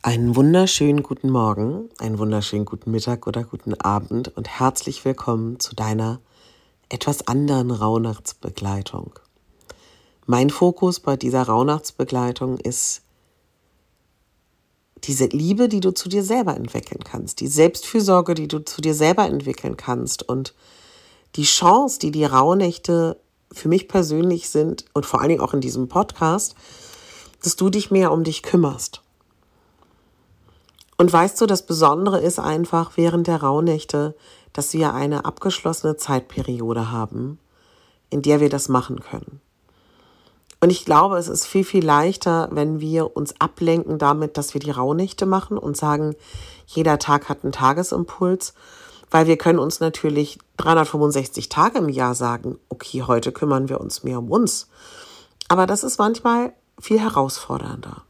Einen wunderschönen guten Morgen, einen wunderschönen guten Mittag oder guten Abend und herzlich willkommen zu deiner etwas anderen Rauhnachtsbegleitung. Mein Fokus bei dieser Rauhnachtsbegleitung ist diese Liebe, die du zu dir selber entwickeln kannst, die Selbstfürsorge, die du zu dir selber entwickeln kannst und die Chance, die die Rauhnächte für mich persönlich sind und vor allen Dingen auch in diesem Podcast, dass du dich mehr um dich kümmerst. Und weißt du, das Besondere ist einfach während der Rauhnächte, dass wir eine abgeschlossene Zeitperiode haben, in der wir das machen können. Und ich glaube, es ist viel, viel leichter, wenn wir uns ablenken damit, dass wir die Rauhnächte machen und sagen, jeder Tag hat einen Tagesimpuls, weil wir können uns natürlich 365 Tage im Jahr sagen, okay, heute kümmern wir uns mehr um uns. Aber das ist manchmal viel herausfordernder.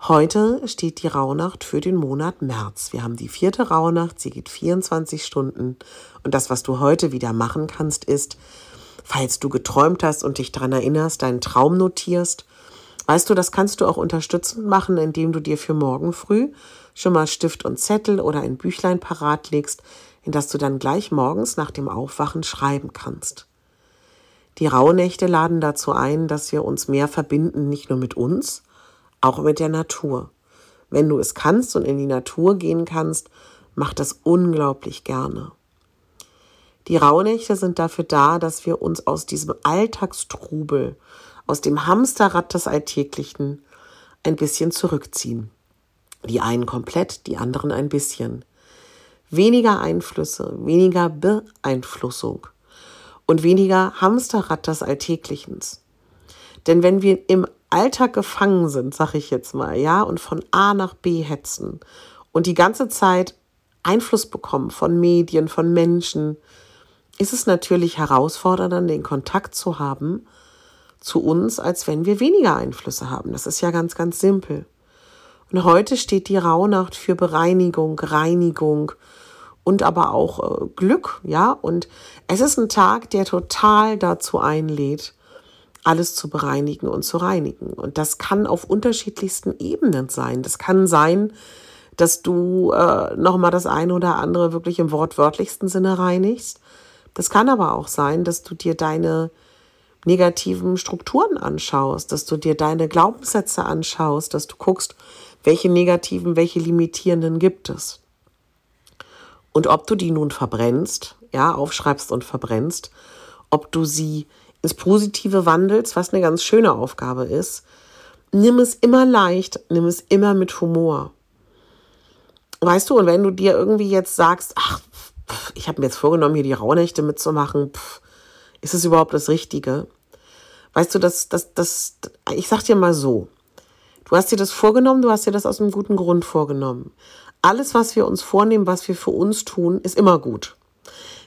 Heute steht die Rauhnacht für den Monat März. Wir haben die vierte Rauhnacht, sie geht 24 Stunden. Und das, was du heute wieder machen kannst, ist, falls du geträumt hast und dich daran erinnerst, deinen Traum notierst. Weißt du, das kannst du auch unterstützend machen, indem du dir für morgen früh schon mal Stift und Zettel oder ein Büchlein parat legst, in das du dann gleich morgens nach dem Aufwachen schreiben kannst. Die Rauhnächte laden dazu ein, dass wir uns mehr verbinden, nicht nur mit uns, auch mit der Natur. Wenn du es kannst und in die Natur gehen kannst, mach das unglaublich gerne. Die Rauhnächte sind dafür da, dass wir uns aus diesem Alltagstrubel, aus dem Hamsterrad des Alltäglichen ein bisschen zurückziehen. Die einen komplett, die anderen ein bisschen. Weniger Einflüsse, weniger Beeinflussung und weniger Hamsterrad des Alltäglichen. Denn wenn wir im Alltag gefangen sind, sag ich jetzt mal, ja, und von A nach B hetzen und die ganze Zeit Einfluss bekommen von Medien, von Menschen, ist es natürlich herausfordernder, den Kontakt zu haben zu uns, als wenn wir weniger Einflüsse haben. Das ist ja ganz, ganz simpel. Und heute steht die Rauhnacht für Bereinigung, Reinigung und aber auch äh, Glück, ja. Und es ist ein Tag, der total dazu einlädt, alles zu bereinigen und zu reinigen. Und das kann auf unterschiedlichsten Ebenen sein. Das kann sein, dass du äh, nochmal das eine oder andere wirklich im wortwörtlichsten Sinne reinigst. Das kann aber auch sein, dass du dir deine negativen Strukturen anschaust, dass du dir deine Glaubenssätze anschaust, dass du guckst, welche negativen, welche limitierenden gibt es. Und ob du die nun verbrennst, ja, aufschreibst und verbrennst, ob du sie ins Positive wandelst, was eine ganz schöne Aufgabe ist, nimm es immer leicht, nimm es immer mit Humor. Weißt du, und wenn du dir irgendwie jetzt sagst, ach, pff, ich habe mir jetzt vorgenommen, hier die Rauhnächte mitzumachen, pff, ist es überhaupt das Richtige? Weißt du, das, das, das, ich sag dir mal so, du hast dir das vorgenommen, du hast dir das aus einem guten Grund vorgenommen. Alles, was wir uns vornehmen, was wir für uns tun, ist immer gut.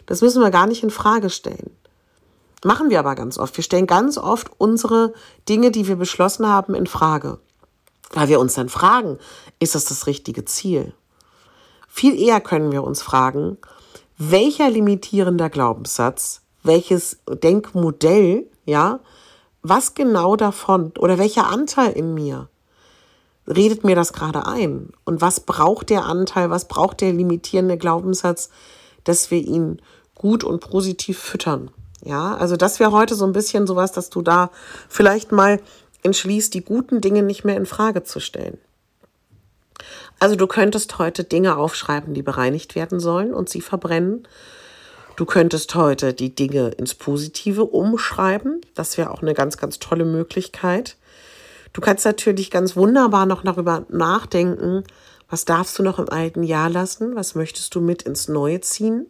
Das müssen wir gar nicht in Frage stellen. Machen wir aber ganz oft. Wir stellen ganz oft unsere Dinge, die wir beschlossen haben, in Frage. Weil wir uns dann fragen, ist das das richtige Ziel? Viel eher können wir uns fragen, welcher limitierender Glaubenssatz, welches Denkmodell, ja, was genau davon oder welcher Anteil in mir redet mir das gerade ein? Und was braucht der Anteil, was braucht der limitierende Glaubenssatz, dass wir ihn gut und positiv füttern? Ja, also das wäre heute so ein bisschen sowas, dass du da vielleicht mal entschließt, die guten Dinge nicht mehr in Frage zu stellen. Also du könntest heute Dinge aufschreiben, die bereinigt werden sollen und sie verbrennen. Du könntest heute die Dinge ins Positive umschreiben. Das wäre auch eine ganz, ganz tolle Möglichkeit. Du kannst natürlich ganz wunderbar noch darüber nachdenken, was darfst du noch im alten Jahr lassen, was möchtest du mit ins Neue ziehen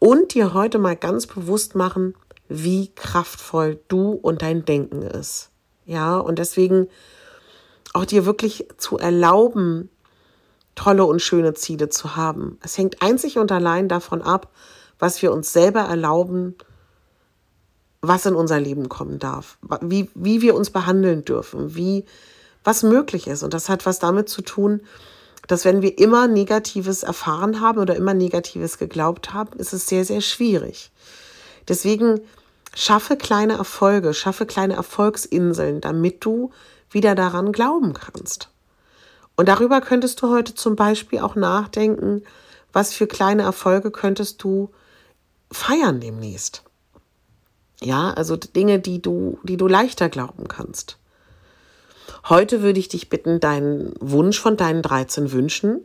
und dir heute mal ganz bewusst machen, wie kraftvoll du und dein Denken ist. Ja, und deswegen auch dir wirklich zu erlauben, tolle und schöne Ziele zu haben. Es hängt einzig und allein davon ab, was wir uns selber erlauben, was in unser Leben kommen darf, wie, wie wir uns behandeln dürfen, wie, was möglich ist. Und das hat was damit zu tun, dass wenn wir immer Negatives erfahren haben oder immer Negatives geglaubt haben, ist es sehr, sehr schwierig. Deswegen schaffe kleine Erfolge, schaffe kleine Erfolgsinseln, damit du wieder daran glauben kannst. Und darüber könntest du heute zum Beispiel auch nachdenken, was für kleine Erfolge könntest du feiern demnächst. Ja, also Dinge, die du, die du leichter glauben kannst. Heute würde ich dich bitten, deinen Wunsch von deinen 13 Wünschen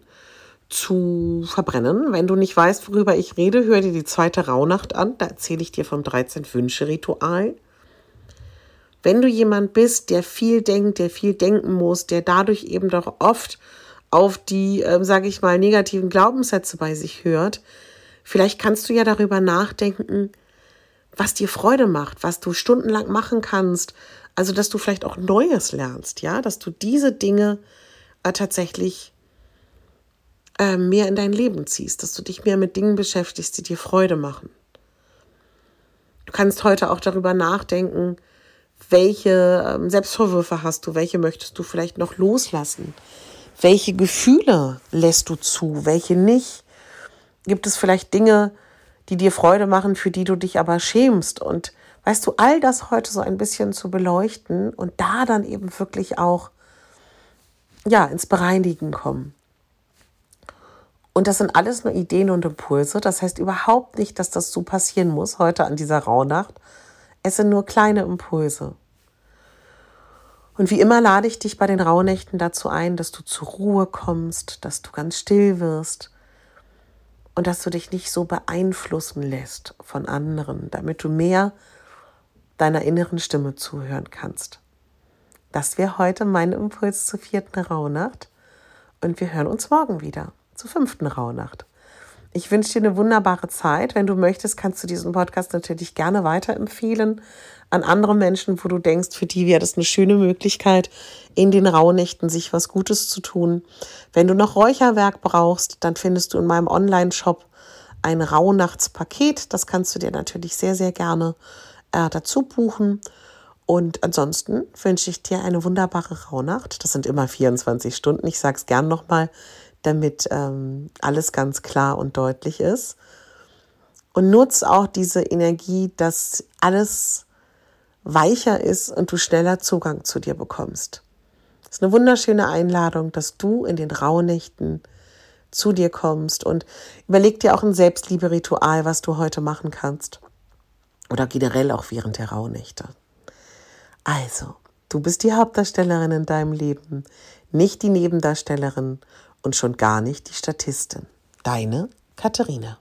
zu verbrennen. Wenn du nicht weißt, worüber ich rede, hör dir die zweite Rauhnacht an. Da erzähle ich dir vom 13 Wünsche Ritual. Wenn du jemand bist, der viel denkt, der viel denken muss, der dadurch eben doch oft auf die, äh, sage ich mal, negativen Glaubenssätze bei sich hört, vielleicht kannst du ja darüber nachdenken, was dir Freude macht, was du stundenlang machen kannst. Also, dass du vielleicht auch Neues lernst, ja, dass du diese Dinge äh, tatsächlich äh, mehr in dein Leben ziehst, dass du dich mehr mit Dingen beschäftigst, die dir Freude machen. Du kannst heute auch darüber nachdenken, welche ähm, Selbstvorwürfe hast du? Welche möchtest du vielleicht noch loslassen? Welche Gefühle lässt du zu? Welche nicht? Gibt es vielleicht Dinge, die dir Freude machen, für die du dich aber schämst? Und weißt du, all das heute so ein bisschen zu beleuchten und da dann eben wirklich auch ja, ins Bereinigen kommen. Und das sind alles nur Ideen und Impulse. Das heißt überhaupt nicht, dass das so passieren muss heute an dieser Rauhnacht, es sind nur kleine Impulse. Und wie immer lade ich dich bei den Rauhnächten dazu ein, dass du zur Ruhe kommst, dass du ganz still wirst und dass du dich nicht so beeinflussen lässt von anderen, damit du mehr deiner inneren Stimme zuhören kannst. Das wäre heute mein Impuls zur vierten Rauhnacht und wir hören uns morgen wieder zur fünften Rauhnacht. Ich wünsche dir eine wunderbare Zeit. Wenn du möchtest, kannst du diesen Podcast natürlich gerne weiterempfehlen an andere Menschen, wo du denkst, für die wäre das eine schöne Möglichkeit, in den Rauhnächten sich was Gutes zu tun. Wenn du noch Räucherwerk brauchst, dann findest du in meinem Online-Shop ein Rauhnachtspaket. Das kannst du dir natürlich sehr, sehr gerne äh, dazu buchen. Und ansonsten wünsche ich dir eine wunderbare Rauhnacht. Das sind immer 24 Stunden. Ich sage es gern nochmal damit ähm, alles ganz klar und deutlich ist. Und nutze auch diese Energie, dass alles weicher ist und du schneller Zugang zu dir bekommst. Das ist eine wunderschöne Einladung, dass du in den Rauhnächten zu dir kommst und überleg dir auch ein Selbstliebe-Ritual, was du heute machen kannst. Oder generell auch während der Rauhnächte. Also, du bist die Hauptdarstellerin in deinem Leben, nicht die Nebendarstellerin und schon gar nicht die Statistin. Deine Katharina.